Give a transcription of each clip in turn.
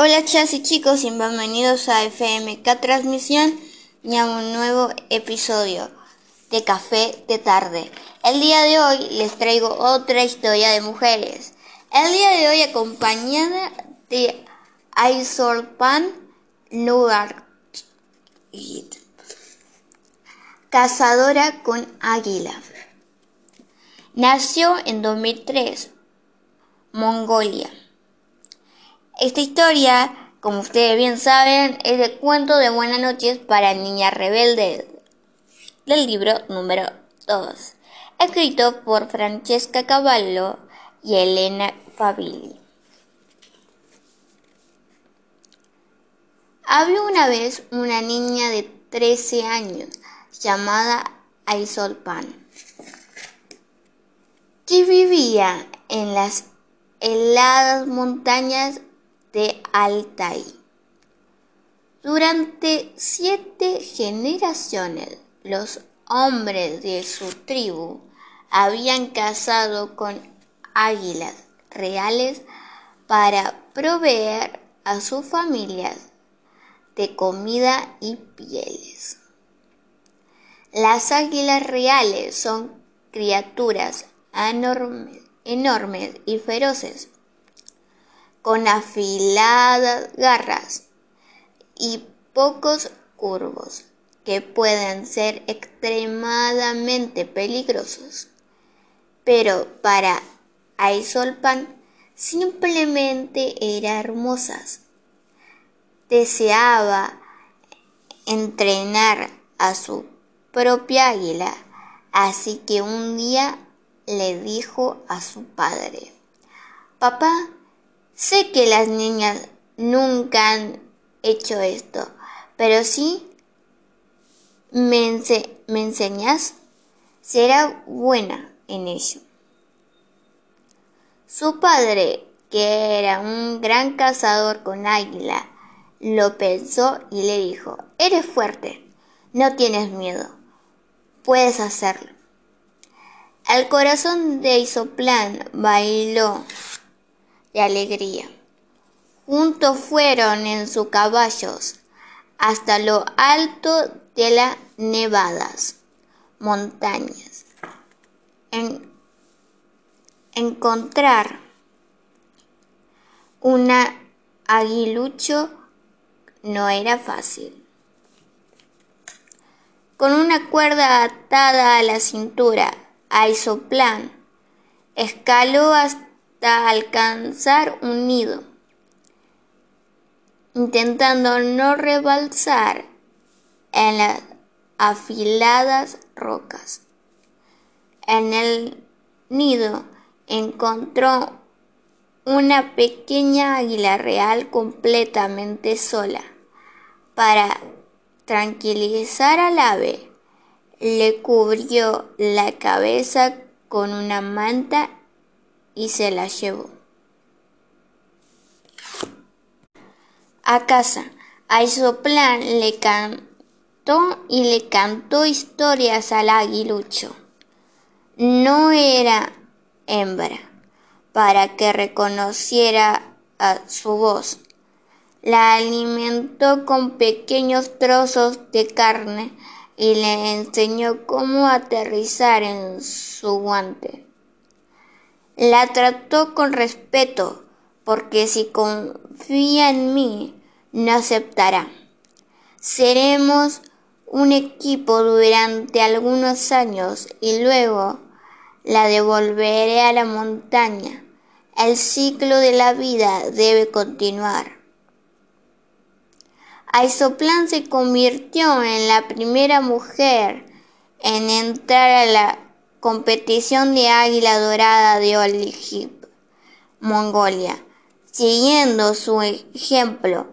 Hola chicas y chicos y bienvenidos a FMK Transmisión y a un nuevo episodio de Café de Tarde. El día de hoy les traigo otra historia de mujeres. El día de hoy acompañada de Aisorpan Lugar, cazadora con águila. Nació en 2003, Mongolia. Esta historia, como ustedes bien saben, es de cuento de buenas noches para niñas rebeldes del libro número 2, escrito por Francesca Cavallo y Elena Favilli. Había una vez una niña de 13 años llamada Aisolpan que vivía en las heladas montañas de Altai. Durante siete generaciones, los hombres de su tribu habían cazado con águilas reales para proveer a sus familias de comida y pieles. Las águilas reales son criaturas enormes, enormes y feroces con afiladas garras y pocos curvos que pueden ser extremadamente peligrosos. Pero para Aisolpan simplemente eran hermosas. Deseaba entrenar a su propia águila, así que un día le dijo a su padre, Papá, Sé que las niñas nunca han hecho esto, pero si me, me enseñas, será buena en ello. Su padre, que era un gran cazador con águila, lo pensó y le dijo, eres fuerte, no tienes miedo, puedes hacerlo. El corazón de Isoplan bailó de alegría. Juntos fueron en sus caballos hasta lo alto de las nevadas montañas. En encontrar un aguilucho no era fácil. Con una cuerda atada a la cintura, Aisoplan escaló hasta alcanzar un nido, intentando no rebalsar en las afiladas rocas. En el nido encontró una pequeña águila real completamente sola. Para tranquilizar al ave, le cubrió la cabeza con una manta y se la llevó. A casa, Aisoplan le cantó y le cantó historias al aguilucho. No era hembra, para que reconociera a su voz. La alimentó con pequeños trozos de carne y le enseñó cómo aterrizar en su guante. La trató con respeto, porque si confía en mí, no aceptará. Seremos un equipo durante algunos años y luego la devolveré a la montaña. El ciclo de la vida debe continuar. Aisoplan se convirtió en la primera mujer en entrar a la competición de águila dorada de Olijib, Mongolia. Siguiendo su ejemplo,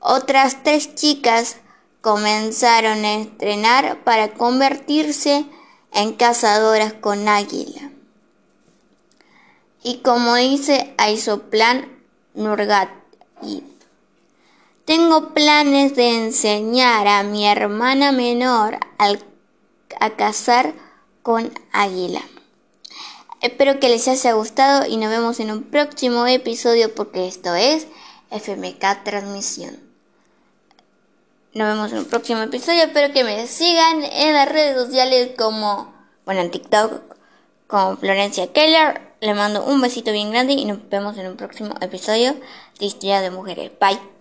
otras tres chicas comenzaron a entrenar para convertirse en cazadoras con águila. Y como dice Aisoplan Nurgatib, tengo planes de enseñar a mi hermana menor a cazar con águila. Espero que les haya gustado y nos vemos en un próximo episodio porque esto es FMK Transmisión. Nos vemos en un próximo episodio. Espero que me sigan en las redes sociales como, bueno, en TikTok con Florencia Keller. Le mando un besito bien grande y nos vemos en un próximo episodio de Historia de Mujeres. Bye.